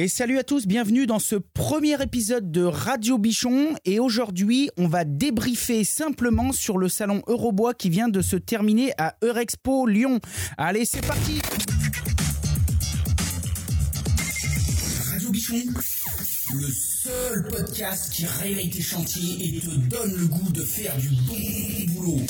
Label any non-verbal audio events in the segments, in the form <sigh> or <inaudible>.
Et salut à tous, bienvenue dans ce premier épisode de Radio Bichon. Et aujourd'hui, on va débriefer simplement sur le salon Eurobois qui vient de se terminer à Eurexpo Lyon. Allez, c'est parti Radio Bichon, le seul podcast qui réveille tes chantiers et te donne le goût de faire du bon boulot.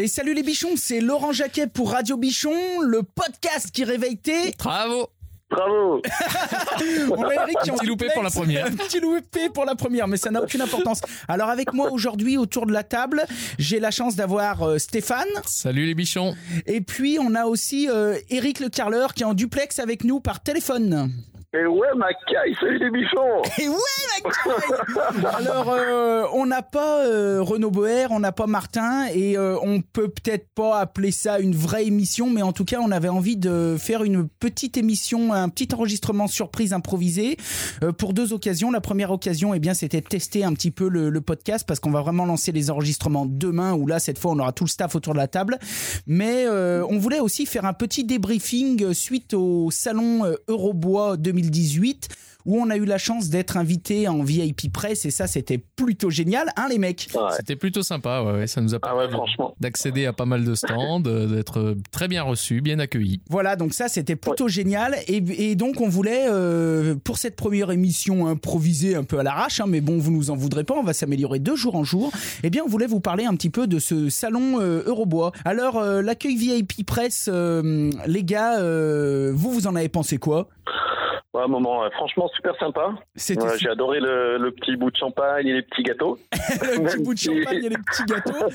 Et salut les bichons, c'est Laurent Jacquet pour Radio Bichon, le podcast qui réveille tes... Bravo Bravo <laughs> On a Eric qui est en Petit loupé duplex. pour la première. <laughs> Un petit loupé pour la première, mais ça n'a aucune importance. Alors avec moi aujourd'hui autour de la table, j'ai la chance d'avoir euh, Stéphane. Salut les bichons Et puis on a aussi euh, Eric le carleur qui est en duplex avec nous par téléphone. Et ouais, Macaille, salut les bichons <laughs> Et ouais, mec <laughs> Alors, euh, on n'a pas euh, Renaud Boer, on n'a pas Martin, et euh, on peut peut-être pas appeler ça une vraie émission, mais en tout cas, on avait envie de faire une petite émission, un petit enregistrement surprise improvisé euh, pour deux occasions. La première occasion, eh bien, c'était de tester un petit peu le, le podcast parce qu'on va vraiment lancer les enregistrements demain, où là, cette fois, on aura tout le staff autour de la table. Mais on voulait aussi faire un petit débriefing suite au salon Eurobois 2018 où on a eu la chance d'être invité en VIP presse et ça c'était plutôt génial, hein les mecs? Ouais. C'était plutôt sympa, ouais, ouais, ça nous a Ah ouais, permis d'accéder à pas mal de stands, euh, d'être euh, très bien reçus, bien accueillis. Voilà, donc ça c'était plutôt génial et, et donc on voulait euh, pour cette première émission improvisée un peu à l'arrache, hein, mais bon vous nous en voudrez pas, on va s'améliorer de jour en jour. Eh bien on voulait vous parler un petit peu de ce salon euh, Eurobois. Alors euh, l'accueil VIP presse, euh, les gars, euh, vous vous en avez pensé quoi? Ouais, un moment euh, franchement super sympa. J'ai adoré le, le petit bout de champagne et les petits gâteaux. <laughs> le petit bout de champagne et les petits gâteaux.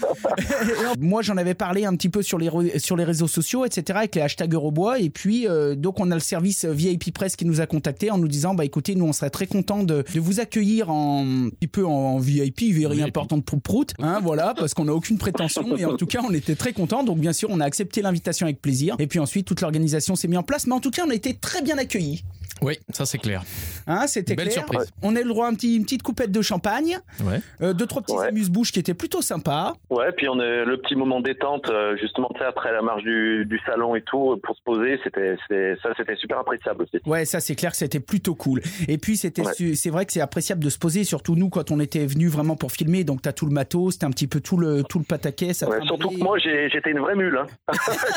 <laughs> Moi, j'en avais parlé un petit peu sur les sur les réseaux sociaux, etc., avec les hashtags Eurobois. Et puis, euh, donc, on a le service VIP Presse qui nous a contacté en nous disant, bah écoutez, nous, on serait très content de, de vous accueillir en un petit peu en, VIP, very VIP. importante pour prout, hein, voilà, parce qu'on n'a aucune prétention. Et en tout cas, on était très contents. Donc, bien sûr, on a accepté l'invitation avec plaisir. Et puis ensuite, toute l'organisation s'est mise en place. Mais en tout cas, on a été très bien accueillis. Oui, ça c'est clair. Hein, c'était Belle clair. surprise. On a eu le droit à un petit, une petite coupette de champagne, Ouais. euh, deux trois petits Ouais. amuse-bouches qui étaient plutôt sympas. Ouais, puis on a le petit moment détente, euh, justement, tu sais, après la marche du, du salon et tout, euh, pour se poser, c'était, ça, c'était super appréciable aussi. Ouais, ça c'est clair que c'était plutôt cool. Et puis c'était, Ouais. su- c'est vrai que c'est appréciable de se poser, surtout nous quand on était venu vraiment pour filmer. Donc t'as tout le matos, t'as un petit peu tout le tout le pataquès. Ouais, surtout que moi, j'ai, j'étais une vraie mule. Hein. <laughs>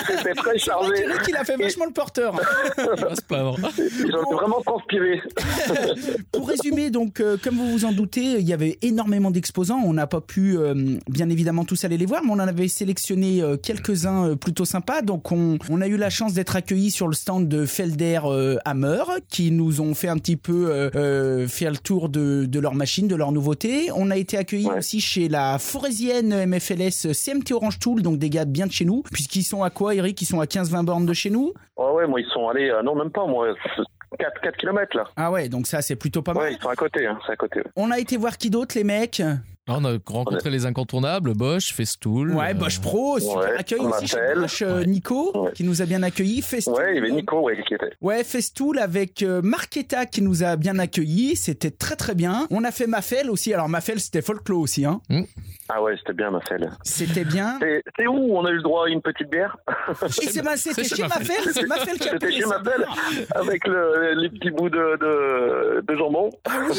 j'étais très C'est vrai chargé. qu'Eric, il a fait vachement le porteur. <laughs> Il va se plaindre. J'en vraiment transpiré. <laughs> Pour résumer, donc, euh, comme vous vous en doutez, il y avait énormément d'exposants. On n'a pas pu, euh, bien évidemment, tous aller les voir, mais on en avait sélectionné euh, quelques-uns plutôt sympas. Donc, on, on a eu la chance d'être accueillis sur le stand de Felder Hammer, qui nous ont fait un petit peu faire le tour de, de leur machine, de leur nouveauté. On a été accueillis Ouais. aussi chez la forésienne MFLS CMT Orange Tool, donc des gars bien de chez nous, puisqu'ils sont à quoi, Eric? Ils sont à 15-20 bornes de chez nous? Ouais, ouais, moi, ils sont allés, non, même pas, moi, 4, 4 km là. Ah ouais, donc ça, c'est plutôt pas mal. Ouais, ils sont à côté, hein, c'est à côté. ouais. On a été voir qui d'autre, les mecs? On a rencontré les incontournables, Bosch, Festool. Ouais, euh, Bosch Pro, super ouais, accueil aussi chez. Bosch, euh, Ouais. Nico, Ouais. qui nous a bien accueillis. Festool, Ouais, il y avait Nico, ouais, qui était. Ouais, Festool avec euh, Marketa qui nous a bien accueillis. C'était très très bien. On a fait Mafel aussi. Alors Mafel, c'était folklore aussi. Hein. Ah ouais, c'était bien, ma selle. C'était bien. C'est c'est où on a eu le droit à une petite bière? <laughs> C'était c'est chez Mafel. C'est Mafel qui a C'était chez Mafel. avec le, les petits bouts de, de, de jambon. Ah oui,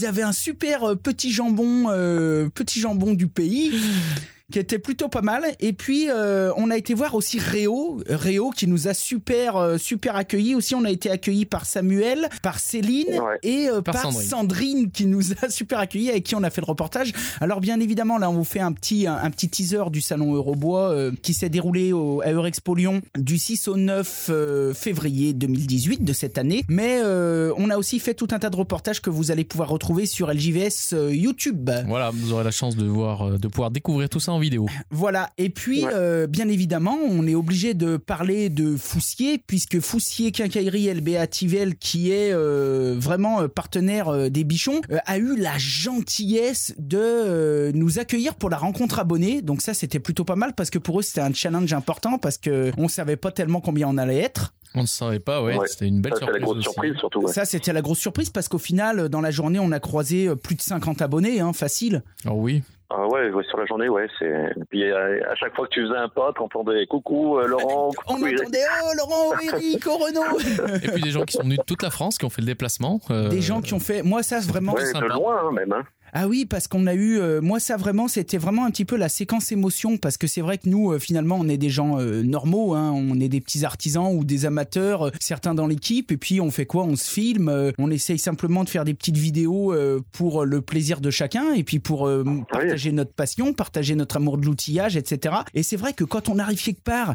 ils avaient un super petit jambon, euh, petit jambon du pays. <laughs> qui était plutôt pas mal et puis euh, on a été voir aussi Réo Réo qui nous a super euh, super accueillis aussi on a été accueillis par Samuel par Céline Ouais. et euh, Par par, Sandrine. Sandrine. qui nous a super accueillis avec qui on a fait le reportage alors bien évidemment là on vous fait un petit un, un petit teaser du salon Eurobois euh, qui s'est déroulé au, à Eurexpo Lyon du 6 au 9 euh, février 2018 de cette année mais euh, on a aussi fait tout un tas de reportages que vous allez pouvoir retrouver sur LJVS euh, YouTube Voilà, vous aurez la chance de voir, euh, de pouvoir découvrir tout ça en vidéo. Voilà. Et puis, Ouais. euh, bien évidemment, on est obligé de parler de Foussier, puisque Foussier Quincaillerie LBA Tivel, qui est euh, vraiment euh, partenaire euh, des bichons, euh, a eu la gentillesse de euh, nous accueillir pour la rencontre abonnée. Donc ça, c'était plutôt pas mal, parce que pour eux, c'était un challenge important, parce que on savait pas tellement combien on allait être. On ne savait pas, ouais, Ouais. c'était une belle Ça, surprise. la grosse aussi. surprise, surtout. Ouais. Ça, c'était la grosse surprise, parce qu'au final, dans la journée, on a croisé plus de 50 abonnés, hein, facile. Oh oui. Ah ouais, ouais, sur la journée, ouais. C'est. Puis euh, à chaque fois que tu faisais un pote, on entendait coucou euh, Laurent. <laughs> On coucou, Eric. entendait oh Laurent, <laughs> Eric, oh Renaud. <laughs> Et puis des gens qui sont venus de toute la France, qui ont fait le déplacement. euh, Des gens qui ont fait. Moi, ça, vraiment. Ouais, de sympa. loin hein, même. Hein. Ah oui, parce qu'on a eu, euh, moi ça vraiment, c'était vraiment un petit peu la séquence émotion, parce que c'est vrai que nous, euh, finalement, on est des gens euh, normaux, hein, on est des petits artisans ou des amateurs, certains dans l'équipe, et puis on fait quoi? On se filme, on essaye simplement de faire des petites vidéos pour le plaisir de chacun, et puis pour euh, partager notre passion, partager notre amour de l'outillage, etc. Et c'est vrai que quand on arrive quelque part,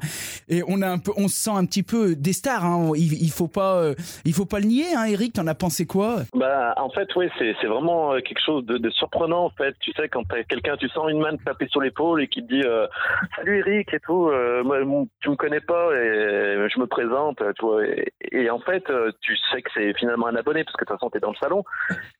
et on a un peu, on se sent un petit peu des stars, hein, il, il faut pas, il faut pas le nier, hein, Eric, t'en as pensé quoi? Bah, en fait, oui, c'est vraiment quelque chose de, de surprenant, en fait. Tu sais, quand t'as quelqu'un, tu sens une main te taper sur l'épaule et qui te dit euh, Salut Eric et tout, euh, moi, mon- tu me connais pas et je me présente, tu vois. Et, et en fait, euh, tu sais que c'est finalement un abonné parce que de toute façon, t'es dans le salon.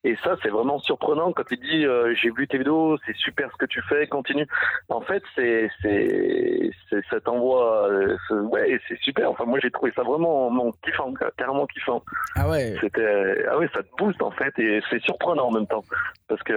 Et ça, c'est vraiment surprenant quand il dit euh, J'ai vu tes vidéos, c'est super ce que tu fais, continue. En fait, c'est, c'est, c'est- ça t'envoie, euh, ouais, c'est super. Enfin, moi, j'ai trouvé ça vraiment, vraiment kiffant, carrément kiffant. Ah ouais. C'était ah oui, ça te booste en fait et c'est surprenant en même temps parce que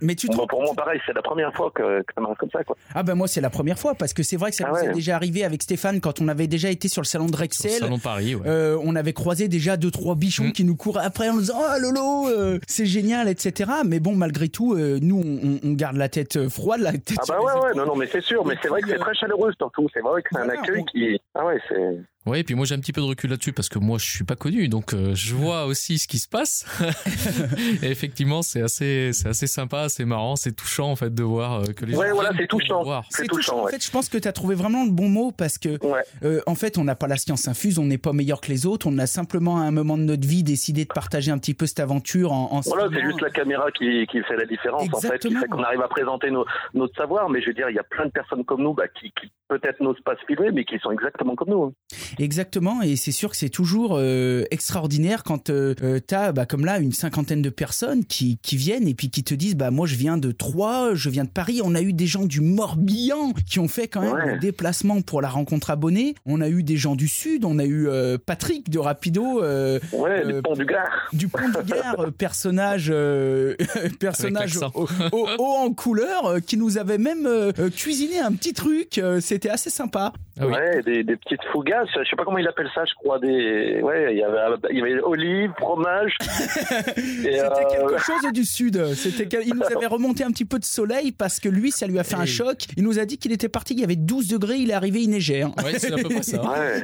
Mais tu bon, pour moi pareil, c'est la première fois que, que ça m'arrive comme ça quoi. Ah ben moi c'est la première fois parce que c'est vrai que ça Ah nous est déjà arrivé avec Stéphane quand on avait déjà été sur le salon de sur le Rexel. salon de Paris, ouais. Euh, on avait croisé déjà deux trois bichons Mm. qui nous couraient après en nous disant oh Lolo euh, c'est génial etc mais bon malgré tout euh, nous on, on garde la tête froide la tête Ah bah ouais ouais non non mais c'est sûr mais c'est vrai que c'est très chaleureux surtout c'est vrai que c'est un accueil on- qui ah ouais c'est Ouais, et puis moi j'ai un petit peu de recul là-dessus parce que moi je suis pas connu, donc euh, je vois aussi ce qui se passe. <laughs> et effectivement, c'est assez, c'est assez sympa, c'est marrant, c'est touchant en fait de voir euh, que les Ouais, gens voilà, c'est pour touchant. voir. c'est c'est touchant, touchant. En ouais. fait, je pense que tu as trouvé vraiment le bon mot parce que, ouais euh, en fait, on n'a pas la science infuse, on n'est pas meilleur que les autres. On a simplement, à un moment de notre vie, décidé de partager un petit peu cette aventure en, en voilà, c'est juste la caméra qui, qui fait la différence en fait, qui Exactement. fait qu'on arrive à présenter nos, notre savoir. Mais je veux dire, il y a plein de personnes comme nous bah, qui, qui peut-être n'osent pas se filmer, mais qui sont exactement comme nous. Exactement, et c'est sûr que c'est toujours euh, extraordinaire quand euh, euh, t'as, bah, comme là, une cinquantaine de personnes qui, qui viennent et puis qui te disent, bah moi je viens de Troyes, je viens de Paris. On a eu des gens du Morbihan qui ont fait quand même Ouais. le déplacement pour la rencontre abonnée. On a eu des gens du Sud, on a eu euh, Patrick de Rapido. euh, Ouais, Euh, les ponts du Gard. du Pont du Gard, personnage, euh, <laughs> personnage haut, haut- haut en couleur, euh, qui nous avait même cuisiné un petit truc. euh, C'était assez sympa. Ah oui. Ouais, des, des petites fougasses, je sais pas comment il appelle ça, je crois des ouais, il y avait il y avait olives, fromage. <laughs> C'était euh, quelque chose du sud. C'était il nous avait remonté un petit peu de soleil parce que lui, ça lui a fait un choc. Il nous a dit qu'il était parti, il y avait 12 degrés, il est arrivé, il neigeait. hein. Ouais, c'est à peu près ça. Ouais.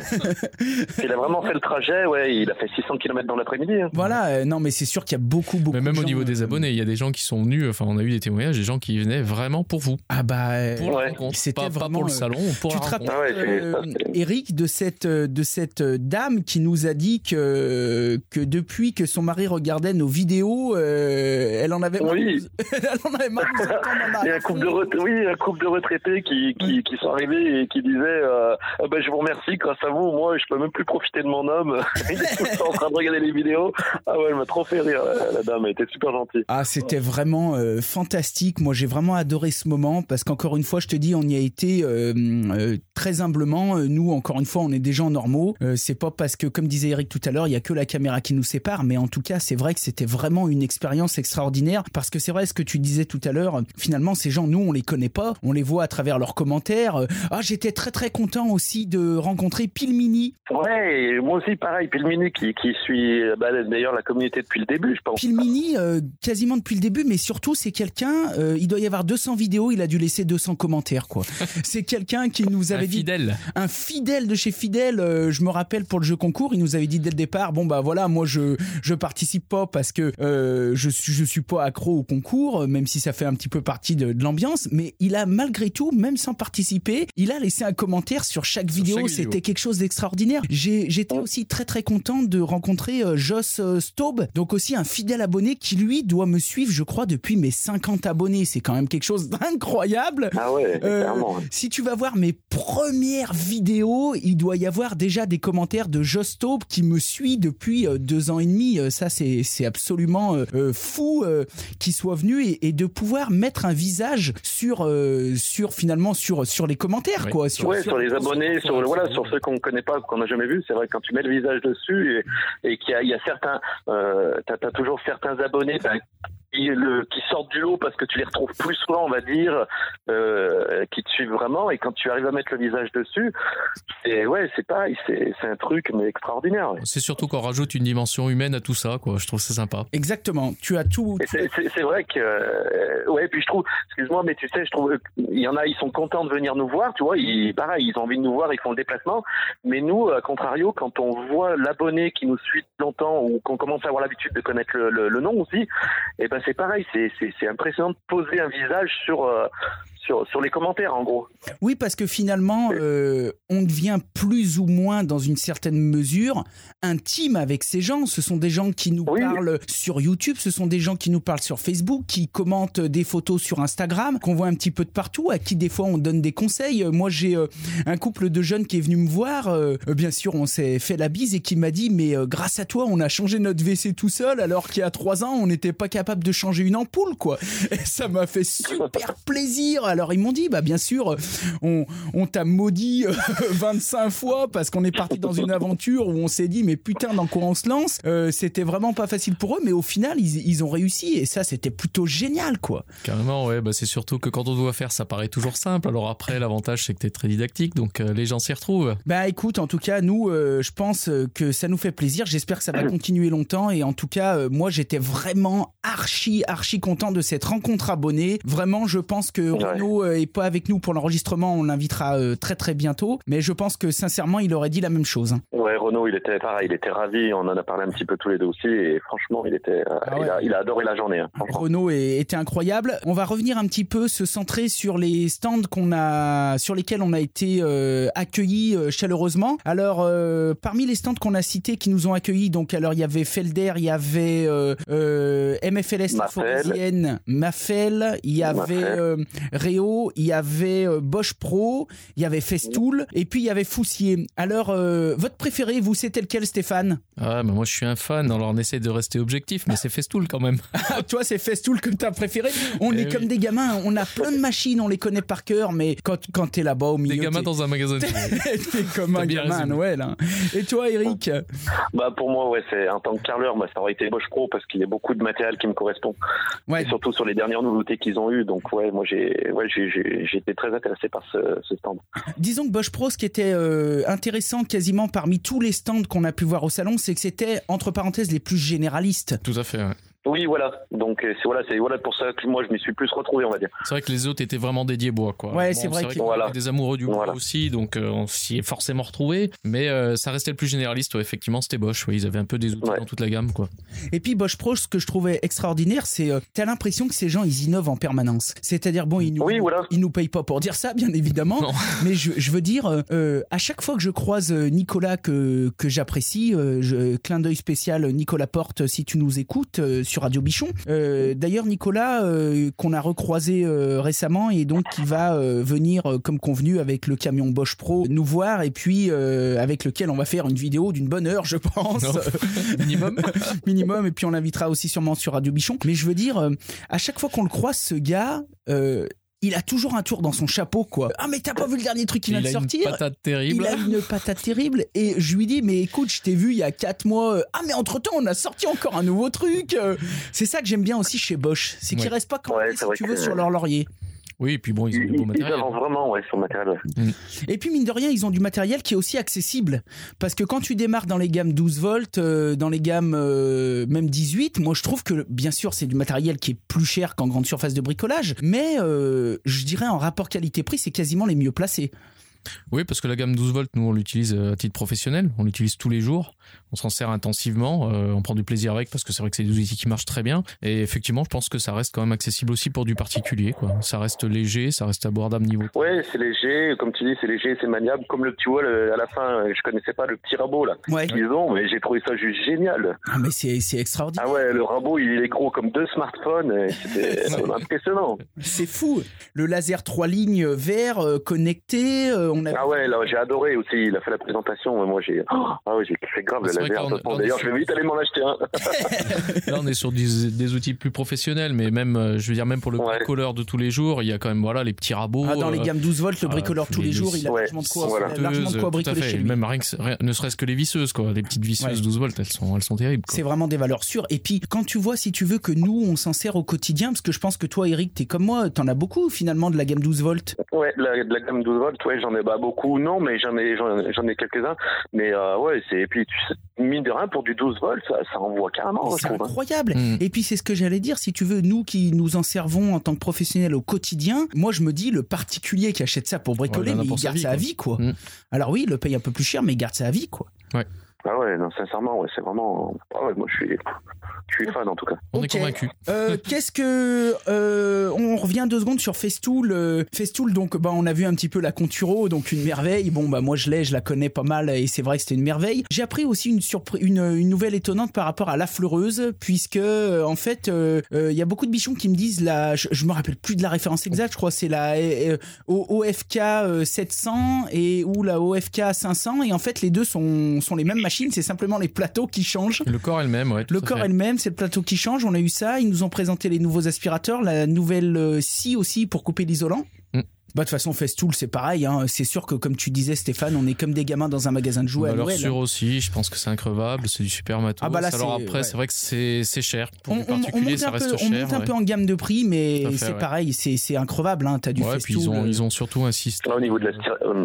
<laughs> il a vraiment fait le trajet, ouais, il a fait 600 km dans l'après-midi. hein. Voilà, euh, non, mais c'est sûr qu'il y a beaucoup, beaucoup. Mais même de au gens, niveau des euh, abonnés, il y a des gens qui sont venus, enfin on a eu des témoignages, des gens qui venaient vraiment pour vous, Ah bah. pour Ouais. C'était pas, pas vraiment, pour le salon, pour Tu la te rappelles, euh, Eric, de cette, euh, de cette euh, dame qui nous a dit que, que depuis que son mari regardait nos vidéos, euh, elle en avait marre. Oui. <laughs> elle en avait marre Il y a un couple de ret- oui, un couple de retraités qui, qui, qui sont arrivés et qui disaient euh, Ah ben, je vous remercie, grâce à vous, moi je peux même plus profiter de mon homme. <laughs> Il est tout le temps en train de regarder les vidéos. Ah ouais, elle m'a trop fait rire, la, dame, elle était super gentille. Ah, c'était vraiment fantastique. Moi, j'ai vraiment adoré ce moment parce qu'encore une fois, je te dis, on y a été très humblement. Euh, Nous, encore une fois, on est des gens normaux. Euh, c'est pas parce que, comme disait Eric tout à l'heure, il y a que la caméra qui nous sépare, mais en tout cas, c'est vrai que c'était vraiment une expérience extraordinaire parce que c'est vrai ce que tu disais tout à l'heure. Finalement, ces gens, nous, on les connaît pas. On les voit à travers leurs commentaires. Euh, Ah, j'étais très très content aussi de rencontrer Pilmini. Ouais, moi aussi pareil, puis le mini qui, qui suit bah, d'ailleurs la communauté depuis le début, je pense. Pilmini, euh, quasiment depuis le début, mais surtout, c'est quelqu'un, euh, il doit y avoir 200 vidéos, il a dû laisser 200 commentaires, quoi. <laughs> c'est quelqu'un qui nous avait dit, fidèle. un fidèle de chez Fidèle, euh, je me rappelle pour le jeu concours, il nous avait dit dès le départ, bon bah voilà, moi je je participe pas parce que euh, je suis je suis pas accro au concours, même si ça fait un petit peu partie de, de l'ambiance, mais il a malgré tout, même sans participer, il a laissé un commentaire sur chaque vidéo, c'était quelque chose d'extraordinaire. J'ai j'étais aussi très très content de rencontrer euh, Joss euh, Staub, donc aussi un fidèle abonné qui lui doit me suivre, je crois, depuis mes 50 abonnés. C'est quand même quelque chose <laughs> d'incroyable. Ah ouais, Euh, clairement. si tu vas voir mes premières vidéos, il doit y avoir déjà des commentaires de Joss Taube qui me suit depuis euh, deux ans et demi. Euh, ça, c'est c'est absolument euh, fou euh, qu'il soit venu et, et de pouvoir mettre un visage sur euh, sur finalement sur sur les commentaires Oui. quoi. Sur, ouais, sur, les abonnés, sur, voilà, sur ceux qu'on ne connaît pas, qu'on n'a jamais vu, c'est vrai quand tu mets le visage dessus et, et qu'il y, a- il y a certains, euh, t'as as toujours certains abonnés ben, le, qui sortent du lot parce que tu les retrouves plus souvent, on va dire, euh, qui te suivent vraiment. Et quand tu arrives à mettre le visage dessus, et ouais, c'est pareil, c'est un truc mais extraordinaire. C'est surtout qu'on rajoute une dimension humaine à tout ça, quoi. Je trouve ça sympa. Exactement. Tu as tout. C'est vrai que, euh, ouais, puis je trouve, excuse-moi, mais tu sais, je trouve, il y en a, ils sont contents de venir nous voir, tu vois, ils, pareil, ils ont envie de nous voir, ils font le déplacement. Mais nous, à contrario, quand on voit l'abonné qui nous suit longtemps ou qu'on commence à avoir l'habitude de connaître le, le, nom aussi, et eh ben c'est pareil, c'est impressionnant de poser un visage sur euh, sur, sur les commentaires, en gros. Oui, parce que finalement, euh, on devient plus ou moins, dans une certaine mesure, intime avec ces gens. Ce sont des gens qui nous parlent sur YouTube, ce sont des gens qui nous parlent sur Facebook, qui commentent des photos sur Instagram, qu'on voit un petit peu de partout, à qui des fois on donne des conseils. Moi, j'ai euh, un couple de jeunes qui est venu me voir. Euh, bien sûr, on s'est fait la bise et qui m'a dit, mais grâce à toi, on a changé notre WC tout seul, alors qu'il y a trois ans, on n'était pas capable de changer une ampoule, quoi. Et ça m'a fait <laughs> super plaisir alors ils m'ont dit, bah bien sûr, on, on t'a maudit 25 euh, <laughs> fois parce qu'on est parti dans une aventure où on s'est dit, mais putain, dans quoi on se lance? Euh, C'était vraiment pas facile pour eux, mais au final, ils, ils ont réussi et ça, c'était plutôt génial, quoi. Carrément, ouais. Bah c'est surtout que quand on doit faire, ça paraît toujours simple. Alors après, l'avantage, c'est que t'es très didactique, donc euh, les gens s'y retrouvent. Bah écoute, en tout cas, nous, je pense que ça nous fait plaisir. J'espère que ça va continuer longtemps et en tout cas, moi, j'étais vraiment archi, archi content de cette rencontre abonnée. Vraiment, je pense que Renaud est pas avec nous pour l'enregistrement, on l'invitera euh, très très bientôt. Mais je pense que sincèrement, il aurait dit la même chose. Ouais, Renaud, il était pareil, il était ravi. On en a parlé un petit peu tous les deux aussi, et franchement, il était, euh, ah il, a, adoré la journée. Hein, Renaud était incroyable. On va revenir un petit peu, se centrer sur les stands qu'on a, sur lesquels on a été euh, accueillis chaleureusement. Alors, parmi les stands qu'on a cités, qui nous ont accueillis, donc alors il y avait Felder, il y avait MFLS Foresienne, Mafel, il y avait Il y avait euh, Bosch Pro, il y avait Festool, et puis il y avait Foussier. Alors, euh, votre préféré, vous, c'était lequel, Stéphane? Ah, mais moi, je suis un fan, alors on essaie de rester objectif, mais c'est Festool quand même. <laughs> Ah, toi, c'est Festool que t'as préféré? On eh est comme des gamins, on a plein de machines, on les connaît par cœur, mais quand, quand t'es là-bas au milieu. Des gamins dans un magasin. <laughs> t'es comme un gamin à Noël. Hein. Et toi, Eric? Bah, Pour moi, ouais, c'est en tant que carleur, moi, ça aurait été Bosch Pro parce qu'il y a beaucoup de matériel qui me correspond. Ouais. Et surtout sur les dernières nouveautés qu'ils ont eues. Donc, ouais, moi, j'ai ouais, j'étais très intéressé par ce, stand. Disons que Bosch Pro, ce qui était euh, intéressant quasiment parmi tous les stands qu'on a pu voir au salon, c'est que c'était, entre parenthèses, les plus généralistes. Tout à fait, ouais. Oui, voilà. Donc euh, c'est voilà, c'est voilà pour ça que moi je m'y suis plus retrouvé, on va dire. C'est vrai que les autres étaient vraiment dédiés bois, quoi. Ouais, c'est vrai, qu'il y avait des amoureux du bois aussi, donc euh, on s'y est forcément retrouvé. Mais euh, ça restait le plus généraliste. Ouais, effectivement, c'était Bosch. Ouais, ils avaient un peu des outils dans toute la gamme, quoi. Et puis Bosch Pro, ce que je trouvais extraordinaire, c'est t'as l'impression que ces gens ils innovent en permanence. C'est-à-dire bon, ils nous ils nous payent pas pour dire ça, bien évidemment. <laughs> Mais je, je, veux dire, à chaque fois que je croise Nicolas que que j'apprécie, clin d'œil spécial Nicolas Porte, si tu nous écoutes sur Radio Bichon. Euh, d'ailleurs, Nicolas, euh, qu'on a recroisé euh, récemment et donc qui va venir comme convenu avec le camion Bosch Pro nous voir et puis avec lequel on va faire une vidéo d'une bonne heure, je pense. <laughs> Minimum. <laughs> Minimum. Et puis on l'invitera aussi sûrement sur Radio Bichon. Mais je veux dire, à chaque fois qu'on le croise, ce gars, il a toujours un tour dans son chapeau, quoi. Ah, mais t'as pas vu le dernier truc qui vient de sortir Il a une patate terrible. Il a une patate terrible. Et je lui dis, mais écoute, je t'ai vu il y a 4 mois. Ah, mais entre temps, on a sorti encore un nouveau truc. C'est ça que j'aime bien aussi chez Bosch. C'est qu'il reste pas quand si tu veux, sur leur laurier. Oui, et puis bon, ils ont du beau matériel. Ils vraiment, ouais, sur matériel. Mm. Et puis, mine de rien, ils ont du matériel qui est aussi accessible. Parce que quand tu démarres dans les gammes 12 volts, euh, dans les gammes euh, même 18, moi je trouve que, bien sûr, c'est du matériel qui est plus cher qu'en grande surface de bricolage. Mais euh, je dirais, en rapport qualité-prix, c'est quasiment les mieux placés. Oui, parce que la gamme 12 volts, nous, on l'utilise à titre professionnel. On l'utilise tous les jours on s'en sert intensivement, euh, on prend du plaisir avec parce que c'est vrai que c'est des outils qui marchent très bien. Et effectivement, je pense que ça reste quand même accessible aussi pour du particulier. Quoi. Ça reste léger, ça reste abordable niveau. Ouais, c'est léger, comme tu dis, c'est léger, c'est maniable. Comme le petit wall à la fin, je connaissais pas le petit rabot là. Ouais. Ils ont, mais j'ai trouvé ça juste génial. Ah, mais c'est, c'est extraordinaire. Ah ouais, le rabot, il est gros comme deux smartphones. C'était <laughs> impressionnant. C'est fou. Le laser 3 lignes vert euh, connecté, euh, on a. Ah ouais, là j'ai adoré aussi. Il a fait la présentation. Moi j'ai, ah ouais, j'ai kiffé grave le C'est vrai laser. D'ailleurs, sur- je vais vite aller m'en acheter un. <laughs> Là, on est sur des, des outils plus professionnels, mais même, euh, je veux dire, même pour le Ouais. bricoleur de tous les jours, il y a quand même voilà les petits rabots. Ah, dans les euh, gammes 12 volts, le ah, bricoleur tous les- les jours, il a Ouais, largement de quoi, voilà. il a largement de quoi bricoler fait. chez lui. Même rien que- rien- ne serait-ce que les visseuses, quoi. Les petites visseuses Ouais. 12 volts, elles sont, elles sont terribles. C'est vraiment des valeurs sûres. Et puis, quand tu vois, si tu veux, que nous, on s'en sert au quotidien, parce que je pense que toi, Eric, t'es comme moi, t'en as beaucoup finalement de la gamme 12 volts. Ouais, de la, de la gamme 12 volts, ouais, j'en ai pas beaucoup, non, mais j'en ai, j'en j'en ai quelques-uns. Mais euh, ouais, c'est, et puis, tu sais, mine de rien, pour du 12 volts, ça, ça envoie carrément, C'est hein. incroyable. Mm. Et puis c'est ce que j'allais dire, si tu veux, nous qui nous en servons en tant que professionnels au quotidien, moi je me dis le particulier qui achète ça pour bricoler, Ouais, il mais il pour sa garde vie, ça à quoi. vie quoi. Mm. Alors oui, il le paye un peu plus cher, mais il garde ça à vie quoi. Ah ouais, non, sincèrement, ouais, c'est vraiment. Ah ouais, moi, je suis, je suis fan en tout cas. On est convaincu. Euh, <laughs> Qu'est-ce que euh, on revient deux secondes sur Festool. euh, Festool, donc bah on a vu un petit peu la Conturo, donc une merveille. Bon bah moi je l'ai, je la connais pas mal et c'est vrai que c'était une merveille. J'ai appris aussi une surprise, une, une nouvelle étonnante par rapport à la fleureuse, puisque en fait euh, euh, il y a beaucoup de bichons qui me disent la, je, je me rappelle plus de la référence exacte, je crois c'est la euh, O- OFK euh, 700 et ou la OFK 500 et en fait les deux sont sont les mêmes machines, c'est simplement les plateaux qui changent. Le corps elle-même, ouais. Le corps elle-même, c'est le plateau qui change. On a eu ça. Ils nous ont présenté les nouveaux aspirateurs, la nouvelle euh, scie aussi pour couper l'isolant. Bah, de toute façon, Festool, c'est pareil. Hein. C'est sûr que, comme tu disais, Stéphane, on est comme des gamins dans un magasin de jouets à Valeur Noël. sûre aussi, je pense que c'est increvable, c'est du super matos. Ah bah là, Alors après, ouais. c'est vrai que c'est c'est cher. Pour On, du on- on particulier, monte, ça un, reste peu, on cher. monte un peu en gamme de prix, mais Tout fait, c'est ouais. pareil, c'est c'est increvable. Hein. T'as du Ouais, puis ils Festool. ont, euh, ils ont surtout un système. Là, au niveau de euh,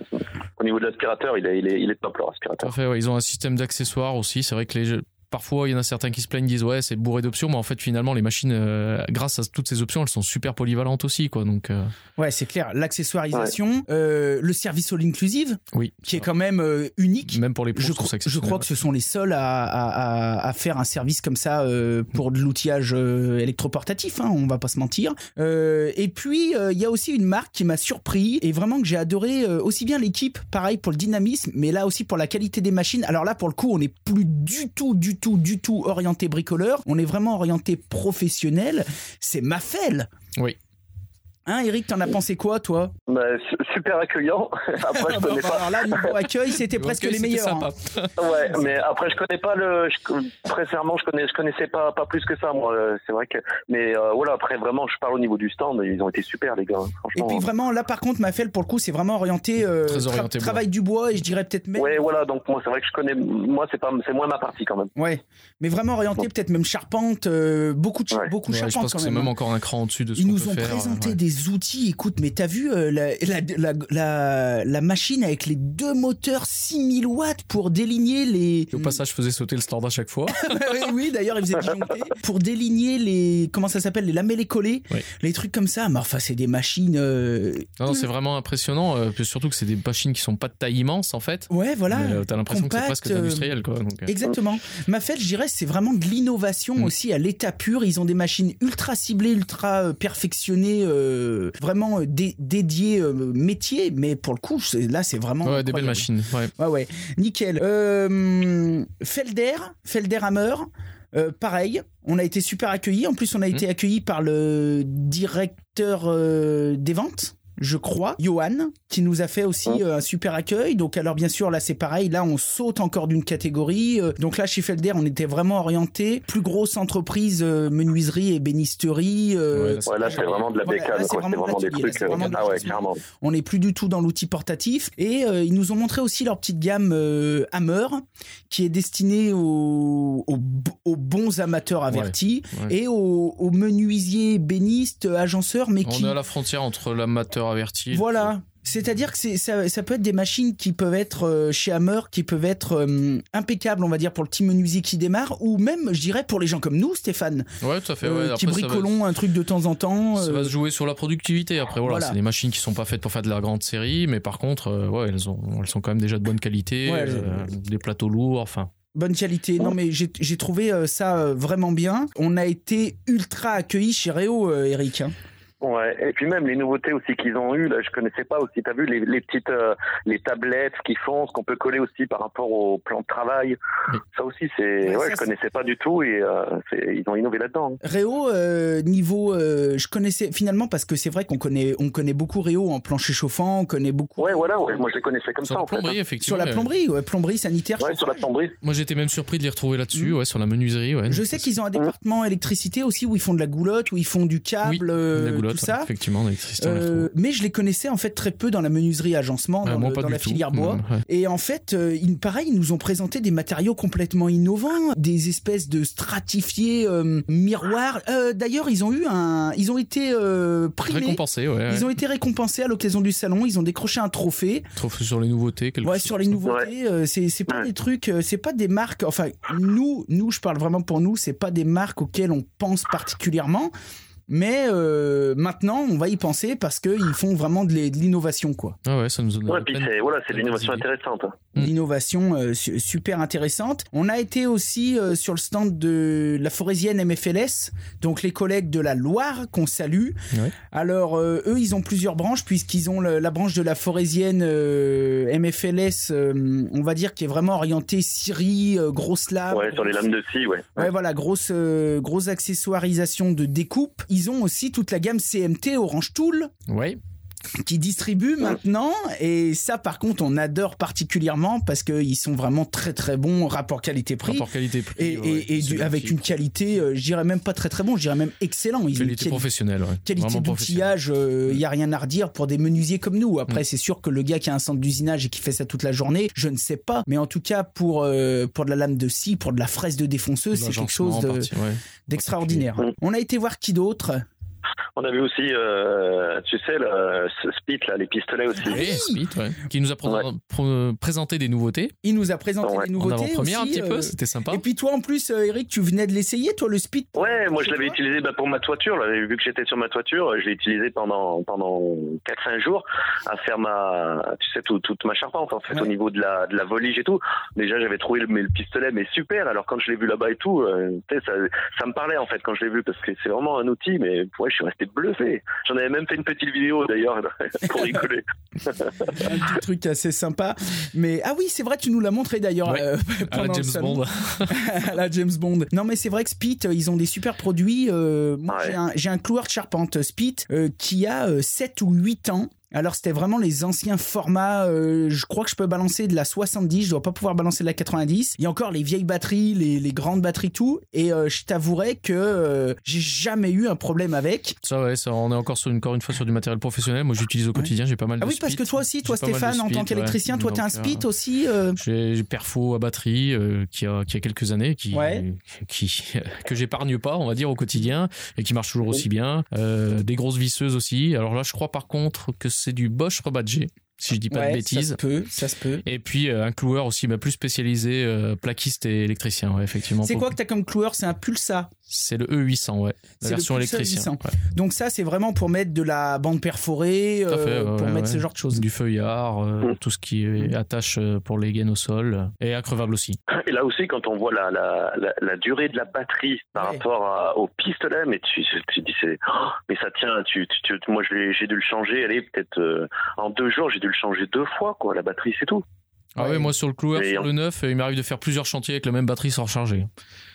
au niveau de l'aspirateur, il est, il est, il est top leur Tout à aspirateur. fait, ouais. Ils ont un système d'accessoires aussi. C'est vrai que les jeux- Parfois, il y en a certains qui se plaignent, disent ouais, c'est bourré d'options, mais en fait, finalement, les machines, euh, grâce à toutes ces options, elles sont super polyvalentes aussi, quoi. Donc, euh, Ouais, c'est clair. L'accessoirisation, euh, le service all inclusive, oui. qui est quand même euh, unique. Même pour les pros, Je, je trouve crois- ça je crois que ce sont les seuls à, à- à- à faire un service comme ça euh, pour de l'outillage euh, électroportatif, hein, on va pas se mentir. Euh, et puis, euh, il y a aussi une marque qui m'a surpris et vraiment que j'ai adoré, euh, aussi bien l'équipe, pareil pour le dynamisme, mais là aussi pour la qualité des machines. Alors là, pour le coup, on n'est plus du tout, du tout, du tout orienté bricoleur, on est vraiment orienté professionnel. C'est Mafel Oui. Hein, Eric, t'en as pensé quoi, toi? Bah, su- super accueillant. <laughs> Après, je Ah bah, connais bah, pas. Alors là, niveau <laughs> accueil, c'était presque les meilleurs. hein. Ouais, <laughs> mais après, je connais pas le. Je, très sincèrement, je connais, je connaissais pas, pas plus que ça, moi. euh, C'est vrai que. Mais euh, voilà, après, vraiment, je parle au niveau du stand. Ils ont été super, les gars. hein, Et Franchement. puis vraiment, là par contre, Mafel, pour le coup, c'est vraiment orienté, euh, Très tra- orienté travail du bois et je dirais peut-être même. Ouais, voilà. Donc moi, c'est vrai que je connais. Moi, c'est pas, c'est moins ma partie quand même. Ouais, mais vraiment orienté peut-être même charpente, euh, beaucoup de, Ouais. beaucoup Ouais, je charpente pense que c'est même. hein. encore un cran au-dessus de ce Ils nous peut ont faire, présenté ouais. Outils. Écoute, mais t'as vu euh, la, la, la, la, la machine avec les deux moteurs 6000 watts pour déligner les. Au passage, je faisais sauter le stand à chaque fois. <laughs> oui, oui, d'ailleurs, ils faisaient disjoncter pour déligner les. Comment ça s'appelle Les lamelles collées Oui. Les trucs comme ça. Mais enfin, c'est des machines. euh, Non, non, c'est vraiment impressionnant. euh, surtout que c'est des machines qui sont pas de taille immense en fait. Ouais, voilà. T'as l'impression que c'est presque industriel quoi. Donc, Exactement. Mafel, je dirais, c'est vraiment de l'innovation Mm. aussi à l'état pur. Ils ont des machines ultra ciblées, ultra perfectionnées, euh, vraiment euh, dé- dédiées euh, métier. Mais pour le coup, là, c'est vraiment. ouais, des belles machines. Ouais. Ouais, ouais. Nickel. Euh, Felder, Felder Hammer. euh, pareil, on a été super accueillis. En plus, on a été accueillis par le directeur euh, des ventes, je crois, Johan, qui nous a fait aussi euh, un super accueil. Donc, alors bien sûr, là, c'est pareil. Là, on saute encore d'une catégorie. Euh, donc là, chez Felder, on était vraiment orienté plus grosse entreprise euh, menuiserie et bénisterie. euh, Ouais, là, c'est- Ouais, là, c'est vraiment de la bécane, c'est vraiment vraiment des là, trucs. vraiment de Ah ouais, on n'est plus du tout dans l'outil portatif. Et euh, ils nous ont montré aussi leur petite gamme euh, Hammer, qui est destinée aux, aux, aux bons amateurs avertis ouais. et aux, aux menuisiers, bénistes, agenceurs, mais On qui... est à la frontière entre l'amateur averti. et le Voilà. C'est-à-dire que c'est, ça, ça peut être des machines qui peuvent être euh, chez Hammer, qui peuvent être euh, impeccables, on va dire, pour le petit menuisier qui démarre, ou même, je dirais, pour les gens comme nous, Stéphane. Ouais, tout à fait. euh, ouais. qui Après, va- bricolons un truc de temps en temps. Ça euh, va se jouer sur la productivité. Après, voilà, Voilà. c'est des machines qui sont pas faites pour faire de la grande série, mais par contre, euh, ouais, elles, ont, elles sont quand même déjà de bonne qualité, Ouais, euh, des plateaux lourds, enfin. Bonne qualité. Non, mais j'ai j'ai trouvé euh, ça euh, vraiment bien. On a été ultra accueillis chez Réo, euh, Eric. Ouais, et puis même les nouveautés aussi qu'ils ont eues, là, je connaissais pas aussi. T'as vu les, les petites, euh, les tablettes, ce qu'ils font, ce qu'on peut coller aussi par rapport au plan de travail. Oui. Ça aussi, c'est, Ouais, ouais, ça, je connaissais pas du tout et euh, ils ont innové là-dedans. hein. Réo, euh, niveau, euh, je connaissais finalement parce que c'est vrai qu'on connaît, on connaît beaucoup Réo en plancher chauffant, on connaît beaucoup Ouais, voilà, ouais, moi je les connaissais comme Sur ça la en fait. hein. plomberie, sur effectivement. la ouais. plomberie, ouais, plomberie sanitaire. Ouais, sur la plomberie. Moi, j'étais même surpris de les retrouver là-dessus, ouais, sur la menuiserie, ouais. Mm. Je sais qu'ils ont un département électricité aussi où ils font de la goulotte, où ils font du câble, Oui, tout ça. effectivement, on les Euh, mais je les connaissais en fait très peu dans la menuiserie agencement, Ouais, dans, moi, le- pas dans du la tout. filière bois. Ouais. Et en fait, euh, ils, pareil, ils nous ont présenté des matériaux complètement innovants, des espèces de stratifiés euh, miroirs. Euh, D'ailleurs, ils ont eu un, ils ont été euh, primés. Récompensé, ouais. Ils ont été récompensés à l'occasion du salon. Ils ont décroché un trophée. Trouve sur les nouveautés, quelque Ouais, chose. sur les nouveautés, euh, c'est pas Ouais. des trucs, c'est pas des marques. Enfin, nous, nous, je parle vraiment pour nous, c'est pas des marques auxquelles on pense particulièrement. Mais euh, maintenant, on va y penser parce qu'ils font vraiment de l'innovation, quoi. Ah ouais, ça nous donne Ouais, puis c'est, voilà, c'est l'innovation intéressante. hein. Mm. L'innovation euh, su- super intéressante. On a été aussi euh, sur le stand de la forésienne MFLS, donc les collègues de la Loire qu'on salue. Ouais. Alors, euh, eux, ils ont plusieurs branches puisqu'ils ont le- la branche de la forésienne euh, MFLS, euh, on va dire, qui est vraiment orientée scierie, euh, grosse lame. Ouais, sur les lames de scie, ouais. Ouais, voilà, grosse, euh, grosse accessoirisation de découpe. Ils ont aussi toute la gamme CMT Orange Tool Ouais. Qui distribuent maintenant. Et ça, par contre, on adore particulièrement parce qu'ils sont vraiment très très bons rapport qualité-prix. Rapport qualité-prix. Et, ouais, et- du- avec une qualité, euh, je dirais même pas très très bon, je dirais même excellent. Ils qualité quali- professionnelle, ouais. qualité d'outillage, il y a rien à redire pour des menuisiers comme nous. Après, Mm. c'est sûr que le gars qui a un centre d'usinage et qui fait ça toute la journée, je ne sais pas. Mais en tout cas, pour, euh, pour de la lame de scie, pour de la fraise de défonceuse, c'est quelque chose de- ouais. d'extraordinaire. Mm. On a été voir qui d'autre? On a vu aussi, euh, tu sais, le ce Spit, là, les pistolets aussi. Oui, Smith, ouais. Qui nous a pré- Ouais. pro- présenté des nouveautés. Il nous a présenté Ouais. En nouveautés. avant-première un aussi, petit peu, euh, c'était sympa. Et puis toi, en plus, euh, Eric, tu venais de l'essayer, toi, le speed Ouais, moi je l'avais utilisé bah, pour ma toiture. Là, vu que j'étais sur ma toiture, je l'ai utilisé pendant pendant 4-5 jours à faire ma, tu sais, tout- toute ma charpente en fait, Ouais. au niveau de la de la volige et tout. Déjà, j'avais trouvé le, mais le pistolet mais super. Alors quand je l'ai vu là-bas et tout, euh, ça me parlait en fait quand je l'ai vu parce que c'est vraiment un outil. Mais ouais, je suis resté bluffé. J'en avais même fait une petite vidéo d'ailleurs <laughs> pour rigoler. Un petit truc assez sympa. Mais ah oui, c'est vrai, tu nous l'as montré d'ailleurs Ouais. euh, À la James. Bond. <laughs> à la James Bond. Non, mais c'est vrai que Spit, euh, ils ont des super produits. Euh, moi, Ouais. j'ai un, un cloueur de charpente Spit euh, qui a euh, 7 ou 8 ans. Alors c'était vraiment les anciens formats, euh, je crois que je peux balancer de la 70, je dois pas pouvoir balancer de la 90. Il y a encore les vieilles batteries, les, les grandes batteries tout, et euh, je t'avouerai que euh, j'ai jamais eu un problème avec. Ça, ouais, ça, on est encore, sur, encore une fois sur du matériel professionnel. Moi, j'utilise au quotidien, j'ai pas mal Ah de oui, parce speed. que toi aussi, toi Stéphane, en tant qu'électricien, ouais. toi t'es un Donc, Spit euh, aussi euh, J'ai Perfo à batterie euh, qui, a, qui a quelques années, qui, Ouais. qui, <laughs> que j'épargne pas, on va dire, au quotidien, et qui marche toujours aussi bien. Euh, des grosses visseuses aussi. Alors là, je crois par contre que c'est du Bosch rebadgé, si je dis pas ouais, de bêtises. Ça se peut, ça se peut. Et puis euh, un cloueur aussi bah, plus spécialisé, euh, plaquiste et électricien, ouais, effectivement. C'est quoi que t'as comme cloueur? C'est un Pulsa. C'est le E800, ouais. La le version électricien. 800. Donc ça, c'est vraiment pour mettre de la bande perforée, fait, euh, ouais, pour ouais, mettre ouais. ce genre de choses. Du feuillard, euh, Mm. tout ce qui est attache euh, pour les gaines au sol et accrevable aussi. Et là aussi, quand on voit la, la, la, la durée de la batterie par Ouais. rapport à- au pistolet, mais tu, tu dis c'est, oh, mais ça tient. Tu, tu, tu- moi, je l'ai- j'ai dû le changer. Allez, peut-être euh, en deux jours, j'ai dû le changer deux fois, quoi. La batterie, c'est tout. Ah Ouais. ouais, moi sur le cloueur, Et sur le neuf, il m'arrive de faire plusieurs chantiers avec la même batterie sans recharger.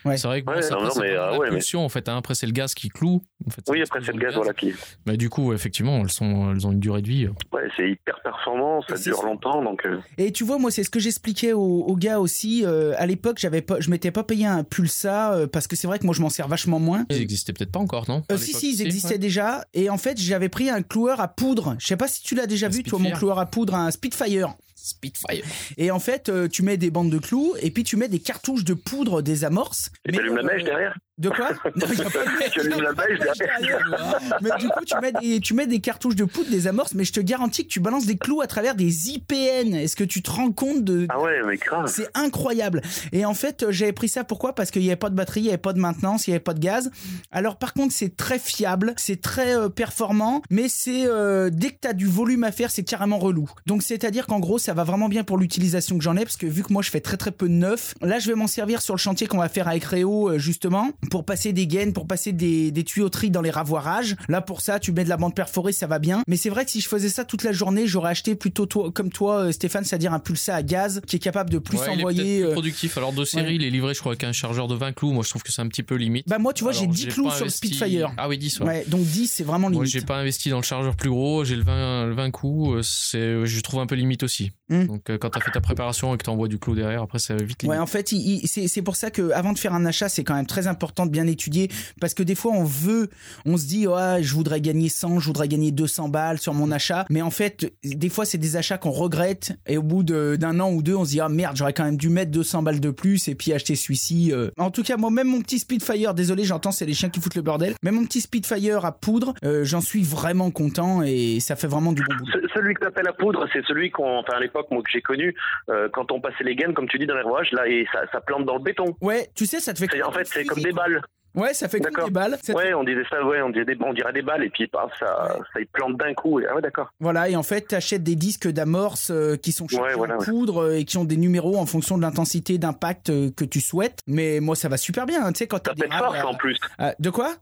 Ouais. C'est vrai que bon, Ouais, ça, non, après, non, c'est mais, vraiment la ouais, mais- pulsion, en fait. hein. Après, c'est le gaz qui cloue. En fait, Oui, après, c'est le explose gaz, voilà, qui. Mais du coup, effectivement, elles, sont, elles ont une durée de vie. euh, Ouais, c'est hyper performant, ça dure longtemps, donc. euh, Et tu vois, moi, c'est ce que j'expliquais aux, aux gars aussi. euh, à l'époque, j'avais pas, je m'étais pas payé un Pulsa euh, parce que c'est vrai que moi, je m'en sers vachement moins. Ils existaient peut-être pas encore, non? Euh, si, si, ils existaient ouais. déjà. Et en fait, j'avais pris un cloueur à poudre. Je sais pas si tu l'as déjà Un vu, toi, mon cloueur à poudre, un Spitfire. Spitfire. Et en fait, euh, tu mets des bandes de clous et puis tu mets des cartouches de poudre des amorces. Et tu allumes la mèche derrière? De quoi <laughs> Non, y a pas de <laughs> mais du coup, tu mets, des, tu mets des cartouches de poudre, des amorces, mais je te garantis que tu balances des clous à travers des IPN. Est-ce que tu te rends compte de. Ah ouais, mais grave. C'est incroyable. Et en fait, euh, j'avais pris ça pourquoi? Parce qu'il n'y avait pas de batterie, il n'y avait pas de maintenance, il n'y avait pas de gaz. Alors par contre, c'est très fiable, c'est très euh, performant, mais c'est euh, dès que tu as du volume à faire, c'est carrément relou. Donc c'est-à-dire qu'en gros, ça va vraiment bien pour l'utilisation que j'en ai, parce que vu que moi je fais très très peu de neuf, là je vais m'en servir sur le chantier qu'on va faire avec Réo euh, justement pour passer des gaines, pour passer des, des tuyauteries dans les ravoirages. Là, pour ça, tu mets de la bande perforée, ça va bien. Mais c'est vrai que si je faisais ça toute la journée, j'aurais acheté plutôt toi, comme toi, euh, Stéphane, c'est-à-dire un pulsat à gaz qui est capable de plus Ouais, il est envoyer. plus euh, productif. Alors de série, ouais. il est livré, je crois, avec un chargeur de 20 clous. Moi, je trouve que c'est un petit peu limite. Bah moi, tu vois, j'ai Alors, 10 clous sur le investi- Spitfire. Ah oui, 10. ouais. Ouais, donc 10, c'est vraiment Moi, limite. j'ai pas investi dans le chargeur plus gros. J'ai le 20, le 20 coups. euh, C'est, je trouve un peu limite aussi. Hmm. Donc, euh, quand t'as fait ta préparation et que t'envoies du clou derrière, après, ça va vite limite. Ouais, en fait, c'est pour ça que avant de faire un achat, c'est quand même très important de bien étudier parce que des fois, on veut, on se dit, ouais, je voudrais gagner 100, je voudrais gagner 200 balles sur mon achat, mais en fait, des fois, c'est des achats qu'on regrette et au bout de- d'un an ou deux, on se dit, ah merde, j'aurais quand même dû mettre 200 balles de plus et puis acheter celui-ci. euh. En tout cas, moi, même mon petit Spitfire, désolé, j'entends, c'est les chiens qui foutent le bordel, même mon petit Spitfire à poudre, euh, j'en suis vraiment content et ça fait vraiment du bon boulot. Ce- Celui que t'appelles à poudre, c'est celui qu'on, enfin à l'époque moi que j'ai connu, euh, quand on passait les gaines, comme tu dis dans les rouages, là et ça, ça plante dans le béton. Ouais, tu sais, ça te fait En fait, c'est comme des. Balles. Ouais, ça fait comme des balles. Ouais, on disait ça, ouais, on dirait des, on dirait des balles et puis paf, ça, ça y plante d'un coup. Et, ah ouais, d'accord. Voilà, et en fait, tu achètes des disques d'amorce euh, qui sont chargés Ouais, voilà, en poudre euh, et qui ont des numéros en fonction de l'intensité d'impact euh, que tu souhaites. Mais moi, ça va super bien, hein, tu sais, quand t'as des à- en plus. De quoi?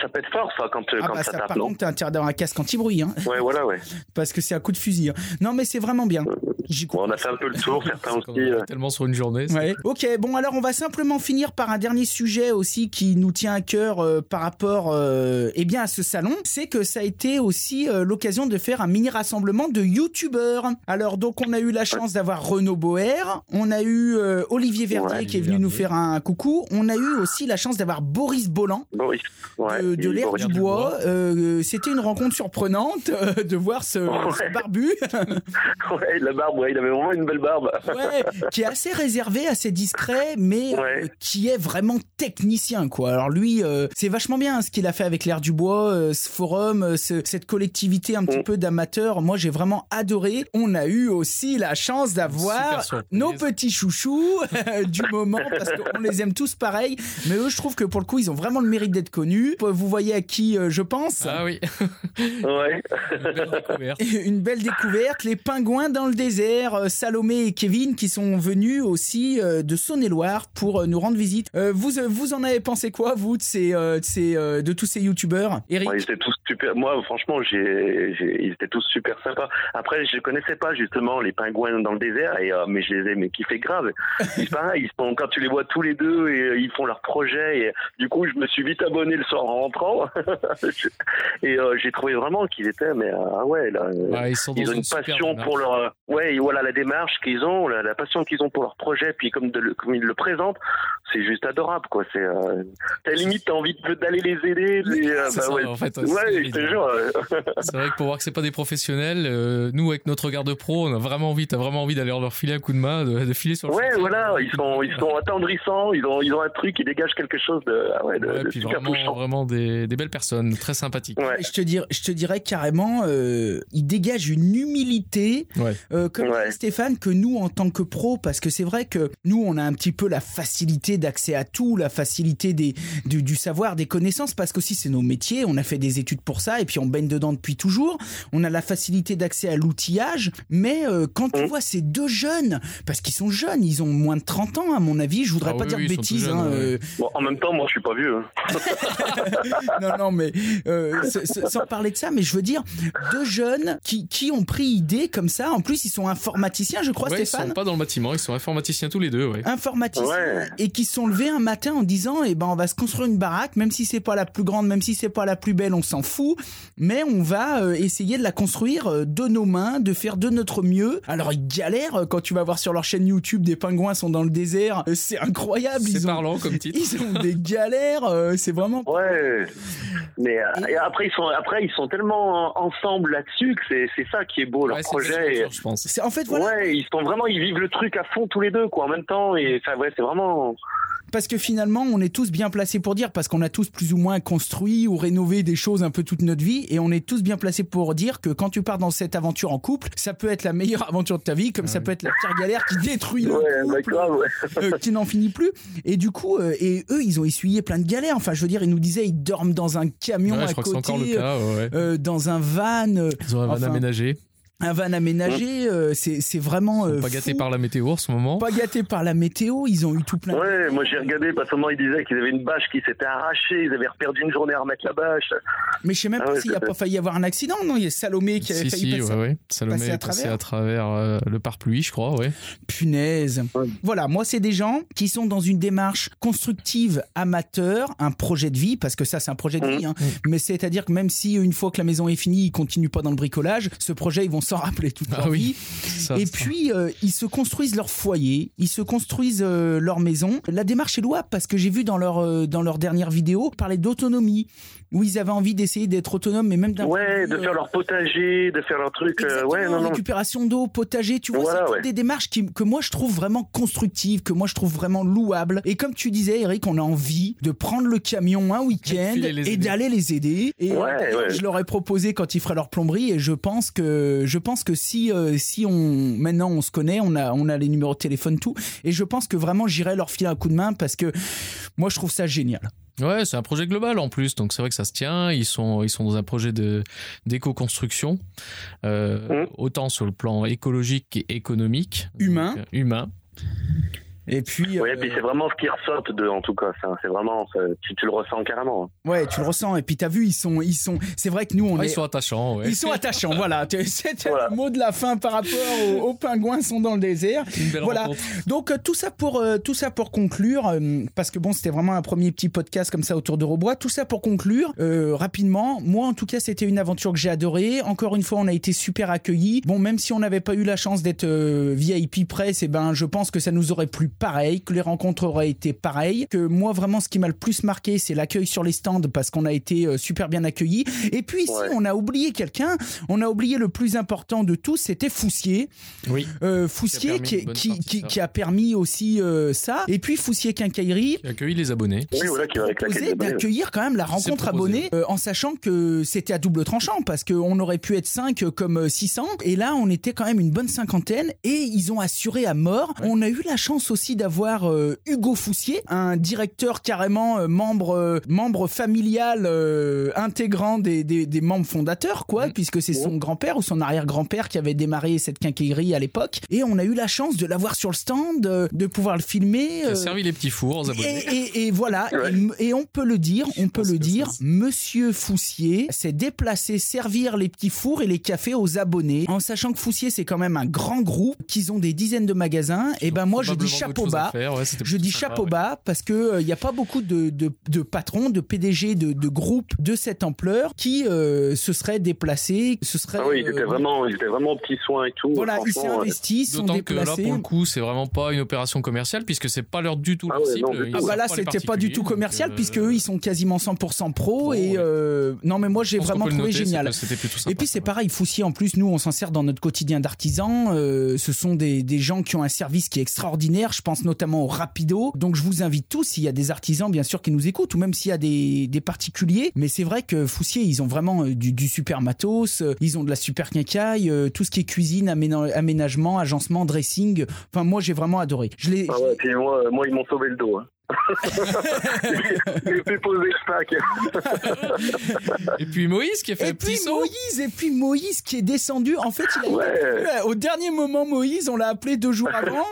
Ça pète fort, ça, quand, euh, Ah quand bah ça ça, tape, par non contre, t'as intérêt d'avoir un casque anti-bruit, hein, Ouais, voilà, ouais. <laughs> parce que c'est à coup de fusil. hein. Non, mais c'est vraiment bien. J'y Bon, crois. on a fait un peu le tour, <laughs> certains C'est aussi. euh, tellement sur une journée. Ouais. Ok, bon alors on va simplement finir par un dernier sujet aussi qui nous tient à cœur euh, par rapport euh, eh bien à ce salon, c'est que ça a été aussi euh, l'occasion de faire un mini rassemblement de youtubeurs. Alors donc on a eu la chance d'avoir Renaud Boer, on a eu euh, Olivier Verdier Ouais, qui est venu Verdier. nous faire un coucou, on a eu aussi la chance d'avoir Boris Bolland Boris. Ouais, de, de l'air du bois. Euh, C'était une rencontre surprenante euh, de voir ce, ce barbu. <laughs> Ouais, la barbe, ouais, il avait vraiment une belle barbe. Ouais, qui est assez réservé, assez discret, mais Ouais. euh, qui est vraiment technicien, quoi. Alors lui, euh, c'est vachement bien ce qu'il a fait avec l'air du bois, euh, ce forum, euh, ce- cette collectivité un petit Mm. peu d'amateurs. Moi, j'ai vraiment adoré. On a eu aussi la chance d'avoir nos petits chouchous <laughs> euh, du moment, parce qu'on les aime tous pareil. Mais eux, je trouve que pour le coup, ils ont vraiment le mérite d'être connus. Vous voyez à qui euh, je pense Ah oui, <laughs> Ouais. belle découverte. une belle découverte, les pingouins dans le désert, euh, Salomé et Kevin qui sont venus aussi euh, de Saône-et-Loire pour euh, nous rendre visite. Euh, vous, euh, vous en avez pensé quoi, vous, de, ces, euh, de, ces, euh, de tous ces youtubeurs Eric? Ouais, ils étaient tous super. Moi, franchement, ils étaient tous super sympas. Après, je connaissais pas justement les pingouins dans le désert, et euh, mais je les ai mais kiffé grave. <laughs> C'est pareil, ils sont quand tu les vois tous les deux et euh, ils font leur projet. Et du coup, je me suis vite abonné le soir en rentrant. <laughs> et euh, j'ai trouvé vraiment qu'ils étaient, mais euh, ah ouais, là, euh, Ouais, ils ils ont une passion pour leur ouais voilà la démarche qu'ils ont la, la passion qu'ils ont pour leur projet puis comme de comme ils le présentent c'est juste adorable quoi. C'est euh, t'as limite t'as envie d'aller les aider les, C'est bah ça, ouais, en fait, ouais, c'est je te jure. Vrai que pour voir que c'est pas des professionnels, euh, nous avec notre regard de pro, on a vraiment envie, t'as vraiment envie d'aller leur filer un coup de main, de, de filer sur le ouais chantier. voilà ils sont ils sont attendrissants ils ont ils ont un truc qui dégage quelque chose de ah ouais, de, Ouais, de puis super vraiment, touchant. vraiment des, des belles personnes, très sympathiques. ouais je te, dirais, je te dirais carrément, euh, il dégage une humilité, Ouais. euh, comme Ouais. Stéphane, que nous, en tant que pro, parce que c'est vrai que nous, on a un petit peu la facilité d'accès à tout, la facilité des, du, du savoir, des connaissances, parce qu'aussi c'est nos métiers, on a fait des études pour ça, et puis on baigne dedans depuis toujours. On a la facilité d'accès à l'outillage, mais euh, quand tu Mhm. vois ces deux jeunes, parce qu'ils sont jeunes, ils ont moins de 30 ans, à mon avis, je voudrais Ah pas oui, dire oui, de bêtises, jeunes, hein, euh, bon en même temps moi je suis pas vieux hein. <laughs> <laughs> non, non, mais euh, sans parler de ça, mais je veux dire, deux jeunes qui, qui ont pris idée comme ça. En plus, ils sont informaticiens, je crois, Ouais, ils Stéphane. sont pas dans le bâtiment, ils sont informaticiens tous les deux, ouais. Informaticiens Ouais. et qui se sont levés un matin en disant eh ben on va se construire une baraque même si c'est pas la plus grande même si c'est pas la plus belle on s'en fout mais on va euh, essayer de la construire euh, de nos mains de faire de notre mieux alors ils galèrent quand tu vas voir sur leur chaîne YouTube des pingouins sont dans le désert c'est incroyable C'est ils ont, parlant comme titre. ils ont des galères euh, c'est vraiment ouais mais euh, et après ils sont après ils sont tellement ensemble là-dessus que c'est c'est ça qui est beau leur Ouais, projet sûr, je pense. en fait voilà Ouais, ils sont vraiment, ils vivent le truc à fond tous les deux, quoi, en même temps. Et enfin, ouais, c'est vraiment. Parce que finalement, on est tous bien placés pour dire, parce qu'on a tous plus ou moins construit ou rénové des choses un peu toute notre vie, et on est tous bien placés pour dire que quand tu pars dans cette aventure en couple, ça peut être la meilleure <laughs> aventure de ta vie, comme ça peut être la pire galère qui détruit le Ouais, bah, couple, ouais. euh, qui n'en finit plus. Et du coup, euh, et eux, ils ont essuyé plein de galères. Enfin, je veux dire, ils nous disaient, ils dorment dans un camion à je crois que c'est côté, encore le cas, ouais. euh, dans un van. euh, Ils ont un van enfin, aménagé. Un van aménagé. euh, c'est c'est vraiment. euh, Pas gâté fou. par la météo en ce moment. Pas gâté par la météo. Ils ont eu tout plein. Ouais, moi j'ai regardé parce que ils disaient qu'ils avaient une bâche qui s'était arrachée, ils avaient perdu une journée à remettre la bâche. Mais je sais même Ah pas s'il n'y a pas failli y avoir un accident. Non, il y a Salomé qui avait Si, failli si, passer. ouais, ouais. Salomé passer à est passé travers. à travers euh, le pare-pluie, je crois, ouais. Punaise. Ouais. Voilà, moi, c'est des gens qui sont dans une démarche constructive, amateur, un projet de vie, parce que ça, c'est un projet de Mhm. vie. hein. Mais c'est-à-dire que même si une fois que la maison est finie, ils continuent pas dans le bricolage, ce projet, ils vont s'en rappeler toute Ah leur oui. vie. Ça, Et ça. puis, euh, ils se construisent leur foyer, ils se construisent euh, leur maison. La démarche est louable parce que j'ai vu dans leur, euh, dans leur dernière vidéo parler d'autonomie, où ils avaient envie d'essayer d'être autonomes, mais même d'un Ouais, de euh, faire leur potager, de faire leur truc. euh, Exactement, ouais, non, non. récupération d'eau, potager, tu vois, Voilà, c'est ouais. des démarches qui, que moi je trouve vraiment constructives, que moi je trouve vraiment louables. Et comme tu disais, Eric, on a envie de prendre le camion un week-end et aider. d'aller les aider. Et Ouais, euh, ouais. je leur ai proposé quand ils feraient leur plomberie, et je pense que je pense que si euh, si on maintenant on se connaît, on a on a les numéros de téléphone tout, et je pense que vraiment j'irai leur filer un coup de main parce que moi je trouve ça génial. Ouais, c'est un projet global en plus, donc c'est vrai que ça se tient. Ils sont, ils sont dans un projet de d'éco-construction, euh, Mhm. autant sur le plan écologique qu'économique, Humain. Donc, euh, humain. Et puis Ouais, euh, puis c'est vraiment ce qui ressortent de, en tout cas. C'est vraiment, tu, tu le ressens carrément. ouais, tu le ressens. Et puis t'as vu, ils sont ils sont. C'est vrai que nous on Ouais, est ils sont attachants, ouais. Ils sont attachants, voilà. <laughs> C'était Voilà. le mot de la fin par rapport aux, aux pingouins sont dans le désert. Une belle Voilà. rencontre. Donc euh, tout ça pour euh, tout ça pour conclure, euh, parce que bon, c'était vraiment un premier petit podcast comme ça autour de Robois. Tout ça pour conclure euh, rapidement. Moi, en tout cas, c'était une aventure que j'ai adorée. Encore une fois, on a été super accueillis. Bon, même si on n'avait pas eu la chance d'être euh, VIP presse, et ben, je pense que ça nous aurait plu pareil, que les rencontres auraient été pareilles. Que moi, vraiment, ce qui m'a le plus marqué, c'est l'accueil sur les stands, parce qu'on a été euh, super bien accueillis. Et puis ici, Ouais. on a oublié quelqu'un. On a oublié le plus important de tous, c'était Foussier. Oui. Euh, Foussier qui, qui, qui, a permis aussi euh, ça. Et puis Foussier Quincaillerie Qui accueille les abonnés. Oui, voilà, qui d'abonnés. d'accueillir quand même la rencontre abonnée euh, en sachant que c'était à double tranchant parce qu'on aurait pu être 5 comme euh, 600 et là on était quand même une bonne cinquantaine et ils ont assuré à mort. On a eu la chance aussi d'avoir euh, Hugo Foussier, un directeur carrément euh, membre euh, membre familial euh, intégrant des, des, des membres fondateurs quoi Mhm. puisque c'est son grand-père ou son arrière-grand-père qui avait démarré cette quincaillerie à l'époque et on a eu la chance de l'avoir sur le stand euh, de pouvoir le filmer Qui a servi les petits fours aux abonnés. et, et- et voilà, <laughs> Ouais. et, et on peut le dire, on peut le dire, Monsieur Foussier s'est déplacé servir les petits fours et les cafés aux abonnés, en sachant que Foussier c'est quand même un grand groupe, qu'ils ont des dizaines de magasins. Et ben moi je dis Probablement chapeau bas. ouais, Je dis sympa, chapeau ouais. bas parce que il n'y a pas beaucoup de, de, de patrons, de PDG, de, de groupes de cette ampleur qui euh, se seraient déplacés, ce serait. Ah oui, ils étaient euh, vraiment, ils étaient vraiment aux petits soins et tout. Voilà, ils s'est euh, investis, ils sont D'autant que là, déplacés. pour le coup, c'est vraiment pas une opération commerciale puisque c'est pas leur du tout Ah leur ouais, cible. non. Ah bah là c'était pas du tout commercial puisque euh, eux ils sont quasiment 100% pro et ouais. euh, non mais moi j'ai vraiment trouvé noter, génial. Sympa. Et puis c'est pareil, Foussier en plus, nous on s'en sert dans notre quotidien d'artisan. Euh, ce sont des, des gens qui ont un service qui est extraordinaire. Je pense notamment au Rapido. Donc je vous invite tous, s'il y a des artisans bien sûr qui nous écoutent, ou même s'il y a des, des particuliers. Mais c'est vrai que Foussier, ils ont vraiment euh, du, du super matos. euh, Ils ont de la super quincaille, euh, tout ce qui est cuisine, aména- aménagement, agencement, dressing. Enfin moi j'ai vraiment adoré. Je. Ah ouais, moi, moi, ils m'ont sauvé le dos. Hein. Sac. <laughs> Et puis Moïse qui a fait Et un puis petit saut. Moïse, et puis Moïse qui est descendu. En fait, il a Ouais. été- au dernier moment, Moïse, on l'a appelé deux jours avant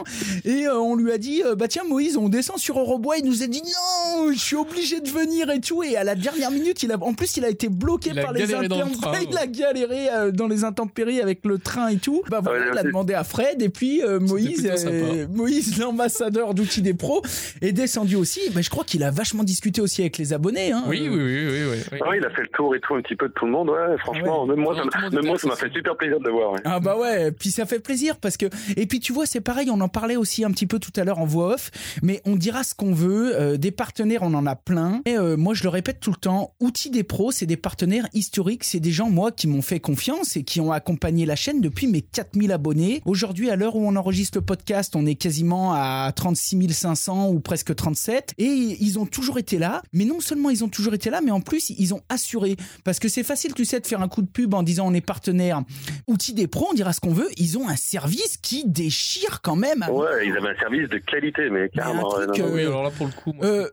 et euh, on lui a dit euh, bah tiens Moïse, on descend sur Eurobois. Il nous a dit non, je suis obligé de venir et tout. Et à la dernière minute, il a, en plus, il a été bloqué Il par les le intempéries. train, Il a galéré euh, dans les intempéries avec le train et tout. Bah voilà, Ouais, il a demandé à Fred et puis euh, Moïse, euh, Moïse, l'ambassadeur d'outils des pros, est descendu aussi. Mais je crois qu'il a vachement discuté aussi avec les abonnés. Hein. Oui, oui, oui, oui, oui, oui. Ah, il a fait le tour et tout un petit peu de tout le monde. Ouais, franchement, même moi, Non, ça tout le m'a- monde même moi, ça m'a fait super plaisir de le voir. ouais. Ah bah ouais, puis ça fait plaisir parce que et puis tu vois c'est pareil, on en parlait aussi un petit peu tout à l'heure en voix off, mais on dira ce qu'on veut, euh, des partenaires on en a plein. Et euh, moi je le répète tout le temps, Outils des pros, c'est des partenaires historiques, c'est des gens moi qui m'ont fait confiance et qui ont accompagné la chaîne depuis mes 4000 abonnés. Aujourd'hui à l'heure où on enregistre le podcast, on est quasiment à 36 500 ou presque 37 et ils ont toujours été là, mais non seulement ils ont toujours été là, mais en plus ils ont assuré parce que c'est facile tu sais de faire un coup de pub en disant on est partenaire outils des pros, on dira ce qu'on veut, ils ont un service qui déchire quand même. Ouais, ils avaient un service de qualité, mais carrément. truc, ouais, non, non. euh, Oui, alors là pour le coup, moi, Euh,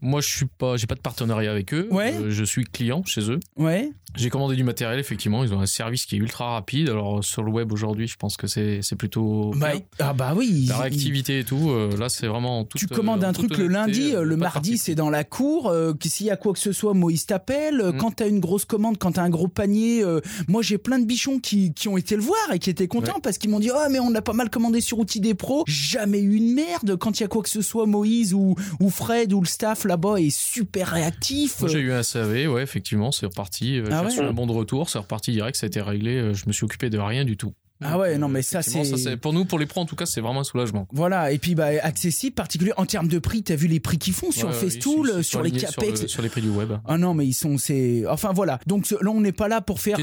moi, je suis pas, j'ai pas de partenariat avec eux. Ouais. Euh, je suis client chez eux. ouais. J'ai commandé du matériel, effectivement. Ils ont un service qui est ultra rapide. Alors, sur le web aujourd'hui, je pense que c'est plutôt. Bah, bien. ah bah oui. La il- réactivité et tout, euh, là, c'est vraiment. Tout, tu commandes un truc le lundi, euh, le mardi c'est dans la cour. euh, S'il y a quoi que ce soit, Moïse t'appelle. Euh, Mm. Quand t'as une grosse commande, quand t'as un gros panier, euh, moi j'ai plein de bichons qui, qui ont été le voir et qui étaient contents parce qu'ils m'ont dit oh mais on a pas mal commandé sur Outils des pros. Jamais eu une merde quand il y a quoi que ce soit, Moïse ou, ou Fred ou le staff là-bas est super réactif. Moi, j'ai eu un SAV, ouais, effectivement, c'est reparti. Euh, Ah ouais reçu un bon de retour, c'est reparti direct, ça a été réglé. euh, Je me suis occupé de rien du tout. Ah ouais, non, mais ça, c'est- pour nous, pour les pros, en tout cas, c'est vraiment un soulagement. Voilà, et puis bah, accessible, particulier en termes de prix, t'as vu les prix qu'ils font sur Ouais, Festool, sont sur les sur, capex. le- sur les prix du web. Ah non, mais ils sont, c'est, enfin voilà. Donc là, on n'est pas là pour faire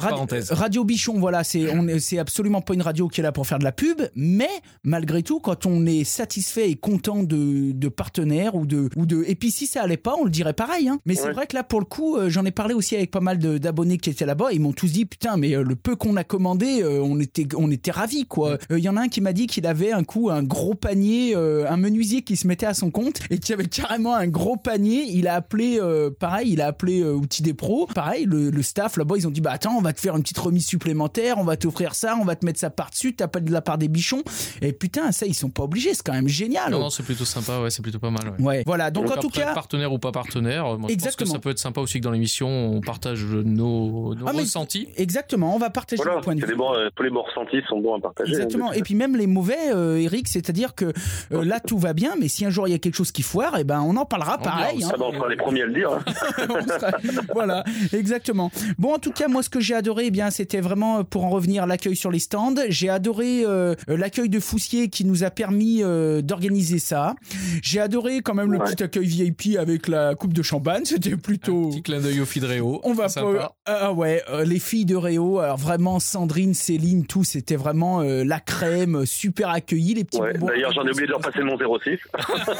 radio bichon. Voilà, c'est, on c'est absolument pas une radio qui est là pour faire de la pub. Mais malgré tout, quand on est satisfait et content de, de partenaires ou de, ou de, et puis si ça allait pas, on le dirait pareil. Hein. Mais c'est vrai que là, pour le coup, euh, j'en ai parlé aussi avec pas mal d'abonnés qui étaient là-bas. Ils m'ont tous dit, putain, mais euh, le peu qu'on a commandé, euh, on était, on était ravis, quoi. Euh, Il y en a un qui m'a dit qu'il avait un coup un gros panier, euh, un menuisier qui se mettait à son compte et qui avait carrément un gros panier. Il a appelé, euh, pareil, il a appelé euh, Outils des pros. Pareil, le, le staff là-bas, ils ont dit, bah attends, on va te faire une petite remise supplémentaire, on va t'offrir ça, on va te mettre ça par-dessus, t'appelles de la part des bichons. Et putain, ça, ils sont pas obligés, c'est quand même génial. Non, non, c'est plutôt sympa, ouais, c'est plutôt pas mal. Ouais. Ouais, voilà. Donc, en tout cas, partenaire ou pas partenaire, euh, moi, je pense Exactement. que ça peut être sympa aussi que dans l'émission, on partage nos, nos Ah, mais- ressentis. exactement, on va partager Voilà, le point de vue. des bons, euh, tous les bons ressentis sont bons à partager. Exactement. hein, Et puis même les mauvais, euh, Eric, c'est-à-dire que euh, là tout va bien, mais si un jour il y a quelque chose qui foire, et ben on en parlera On pareil. hein. Ah on sera les premiers à le dire. hein. <laughs> Sera- voilà, exactement. Bon, en tout cas, moi, ce que j'ai adoré, eh bien, c'était vraiment, euh, pour en revenir, l'accueil sur les stands. J'ai adoré euh, l'accueil de Foussier qui nous a permis euh, d'organiser ça. J'ai adoré quand même le Ouais. petit accueil VIP avec la coupe de champagne. C'était plutôt. Petit clin d'œil au Fidréo. On va pas. Ah ouais, euh, les filles de Réo, alors vraiment Sandrine, Céline, tout, c'était vraiment euh, la crème, euh, super accueilli, les petits Ouais. D'ailleurs, j'en ai oublié de leur passer mon 06. <laughs>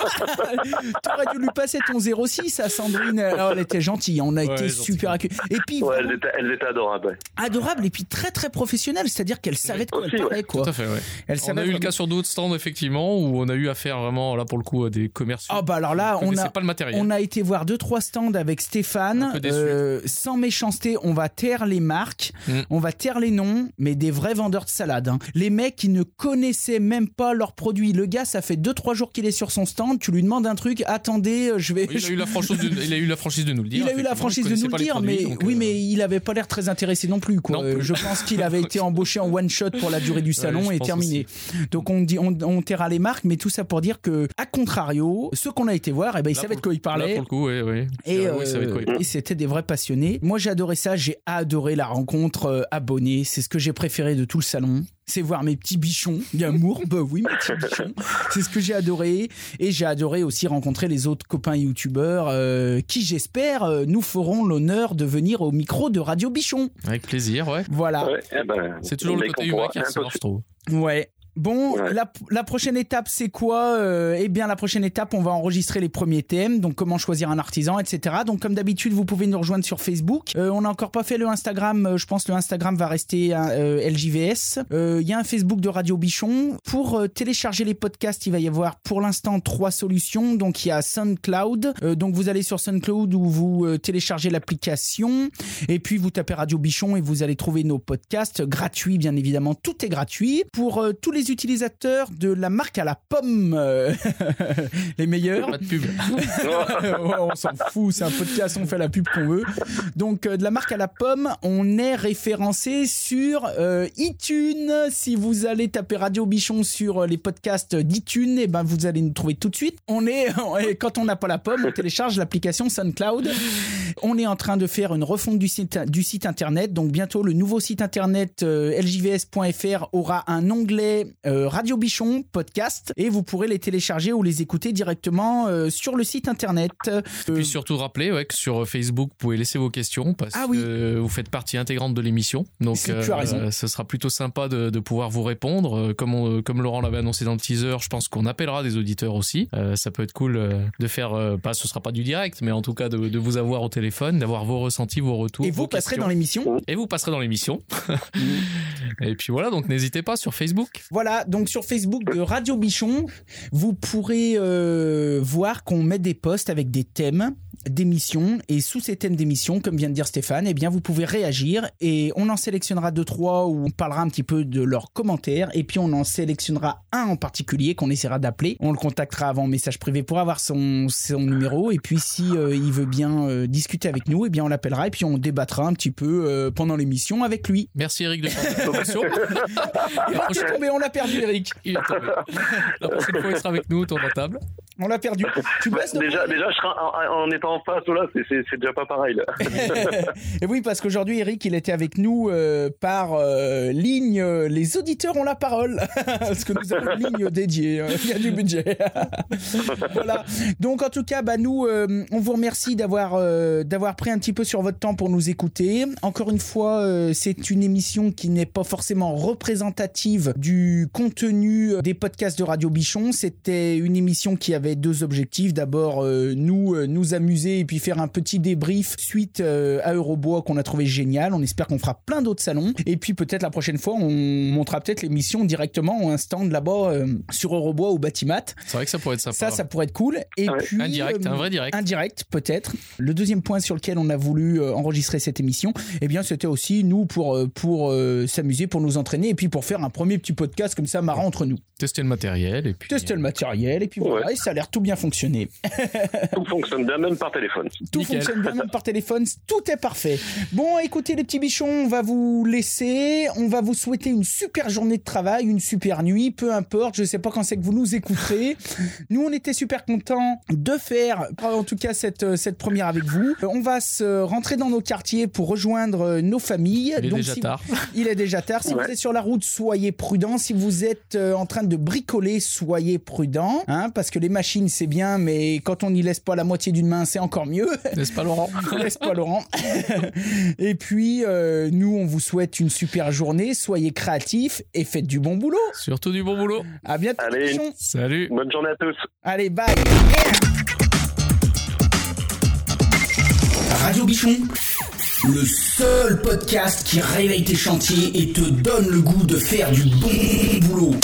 T'aurais dû lui passer ton 06 à Sandrine. Alors, elle était gentille, on a Ouais, été gentille. super accueillis. Et puis, Ouais, elles étaient, elles étaient adorables. ouais. adorable et puis très très professionnelle, c'est-à-dire qu'elle savait de quoi elle Aussi, ouais. parlait, quoi. Tout à fait, ouais. Elle On a eu le cas sur d'autres stands, effectivement, où on a eu affaire vraiment, là, pour le coup, à des commerciaux. Ah bah alors là, on a, pas le matériel. on a été voir deux trois stands avec Stéphane. Euh, sans méchanceté, on va taire les marques, Mm. on va taire les noms, mais des vrais vendeurs de salade. hein. Les mecs qui ne connaissaient même pas leurs produits. Le gars, ça fait deux trois jours qu'il est sur son stand. Tu lui demandes un truc, attendez, euh, je vais. Il, a eu la franchise de, <laughs> il a eu la franchise de nous le dire. Il a eu la franchise de nous le dire, mais oui, euh, mais il avait pas l'air très intéressé non plus. Quoi. Non Euh, plus. Je pense qu'il avait <laughs> été embauché en one shot pour la durée du salon et terminé. Donc on dit, on, on taira les marques, mais tout ça pour dire que, à contrario, ceux qu'on a été voir, eh ben, ils là, savaient de quoi ils parlaient. Là, pour le coup, oui, oui. Et, euh, c'était des vrais passionnés. Moi, j'ai adoré ça. J'ai adoré la rencontre abonnée. C'est ce que j'ai préféré de tout le salon. C'est voir mes petits bichons d'amour. bah oui, mes petits bichons. C'est ce que j'ai adoré. Et j'ai adoré aussi rencontrer les autres copains youtubeurs euh, qui, j'espère, euh, nous feront l'honneur de venir au micro de Radio Bichon. Avec plaisir, ouais. Voilà. Ouais, eh ben, C'est toujours le côté humain qui ressort, je trouve. Ouais. Bon, Ouais. la, la prochaine étape, c'est quoi Euh, Eh bien, la prochaine étape, on va enregistrer les premiers thèmes, donc comment choisir un artisan, etc. Donc, comme d'habitude, vous pouvez nous rejoindre sur Facebook. Euh, on n'a encore pas fait le Instagram. euh, je pense que le Instagram va rester euh, LJVS. Euh, Il y a un Facebook de Radio Bichon. Pour euh, télécharger les podcasts, il va y avoir pour l'instant trois solutions. Donc, il y a SoundCloud. Euh, donc, vous allez sur SoundCloud où vous téléchargez l'application. Et puis, vous tapez Radio Bichon et vous allez trouver nos podcasts gratuits, bien évidemment. Tout est gratuit. Pour tous les utilisateurs de la marque à la pomme, euh, <laughs> les meilleurs. Pas de pub. <laughs> On s'en fout, c'est un podcast, on fait la pub qu'on veut. Donc, euh, de la marque à la pomme, on est référencé sur euh, iTunes. Si vous allez taper Radio Bichon sur les podcasts d'iTunes, et ben vous allez nous trouver tout de suite. On est, <laughs> et quand on n'a pas la pomme, on télécharge l'application SoundCloud. On est en train de faire une refonte du site, du site internet. Donc, bientôt, le nouveau site internet euh, ljvs.fr aura un onglet euh, Radio Bichon podcast et vous pourrez les télécharger ou les écouter directement euh, sur le site internet. Euh, Puis surtout rappeler ouais, que sur Facebook, vous pouvez laisser vos questions parce Ah oui. que vous faites partie intégrante de l'émission. Donc, tu as raison. ce sera plutôt sympa de, de pouvoir vous répondre. Euh, Comme, on- comme Laurent l'avait annoncé dans le teaser, je pense qu'on appellera des auditeurs aussi. Euh, ça peut être cool euh, de faire, euh, pas, ce sera pas du direct, mais en tout cas de, de vous avoir au téléphone, d'avoir vos ressentis, vos retours. et vous passerez questions. dans l'émission. Et vous passerez dans l'émission. <laughs> et puis voilà, donc n'hésitez pas sur Facebook. Voilà, donc sur Facebook de Radio Bichon, vous pourrez euh, voir qu'on met des posts avec des thèmes. D'émission et sous ces thèmes d'émission, comme vient de dire Stéphane, eh bien vous pouvez réagir et on en sélectionnera deux trois où on parlera un petit peu de leurs commentaires et puis on en sélectionnera un en particulier qu'on essaiera d'appeler. On le contactera avant message privé pour avoir son, son numéro et puis si euh, il veut bien euh, discuter avec nous, eh bien on l'appellera et puis on débattra un petit peu euh, pendant l'émission avec lui. Merci Eric de cette information. Il est tombé, on l'a perdu Eric. Il est tombé. La prochaine fois, il sera avec nous autour de la table. On l'a perdu. Tu Bah, <laughs> déjà, déjà, je en, en étant en face, là, c'est- déjà pas pareil. Là. <laughs> Et oui, parce qu'aujourd'hui, Eric, il était avec nous euh, par euh, ligne. les auditeurs ont la parole. <laughs> parce que nous avons une ligne dédiée. euh, Il y a du budget. voilà. Donc, en tout cas, bah, nous, euh, on vous remercie d'avoir d'avoir pris un petit peu sur votre temps pour nous écouter. Encore une fois, c'est une émission qui n'est pas forcément représentative du contenu des podcasts de Radio Bichon. C'était une émission qui avait deux objectifs. D'abord, euh, nous euh, nous amuser et puis faire un petit débrief suite euh, à Eurobois qu'on a trouvé génial. On espère qu'on fera plein d'autres salons. Et puis peut-être la prochaine fois, on montrera peut-être l'émission directement ou un stand là-bas euh, sur Eurobois ou Batimat. C'est vrai que ça pourrait être sympa. Ça, ça pourrait être cool. Et Ouais. puis Un direct, euh, un vrai direct. un direct, peut-être. Le deuxième point sur lequel on a voulu euh, enregistrer cette émission, eh bien, c'était aussi nous pour pour euh, s'amuser, pour nous entraîner et puis pour faire un premier petit podcast comme ça marrant entre nous. Tester le matériel et puis. Tester le matériel et puis voilà, Ouais. et ça l'air tout bien fonctionner. Tout fonctionne bien, même par téléphone. Tout Nickel. fonctionne bien même par téléphone, tout est parfait. Bon, écoutez les petits bichons, on va vous laisser, on va vous souhaiter une super journée de travail, une super nuit, peu importe, je sais pas quand c'est que vous nous écouterez. Nous, on était super contents de faire, en tout cas, cette, cette première avec vous. On va se rentrer dans nos quartiers pour rejoindre nos familles. Il est Donc, déjà si- tard. il est déjà tard. Si Ouais. vous êtes sur la route, soyez prudents. Si vous êtes euh, en train de bricoler, soyez prudents. Hein, parce que les machines, c'est bien, mais quand on n'y laisse pas la moitié d'une main, c'est encore mieux. N'est-ce pas, Laurent <laughs> N'est-ce pas, Laurent Et puis, euh, nous, on vous souhaite une super journée. Soyez créatifs et faites du bon boulot. Surtout du bon boulot. À bientôt. Allez. Salut. Bonne journée à tous. Allez, bye. Radio Bichon, le seul podcast qui réveille tes chantiers et te donne le goût de faire du bon boulot.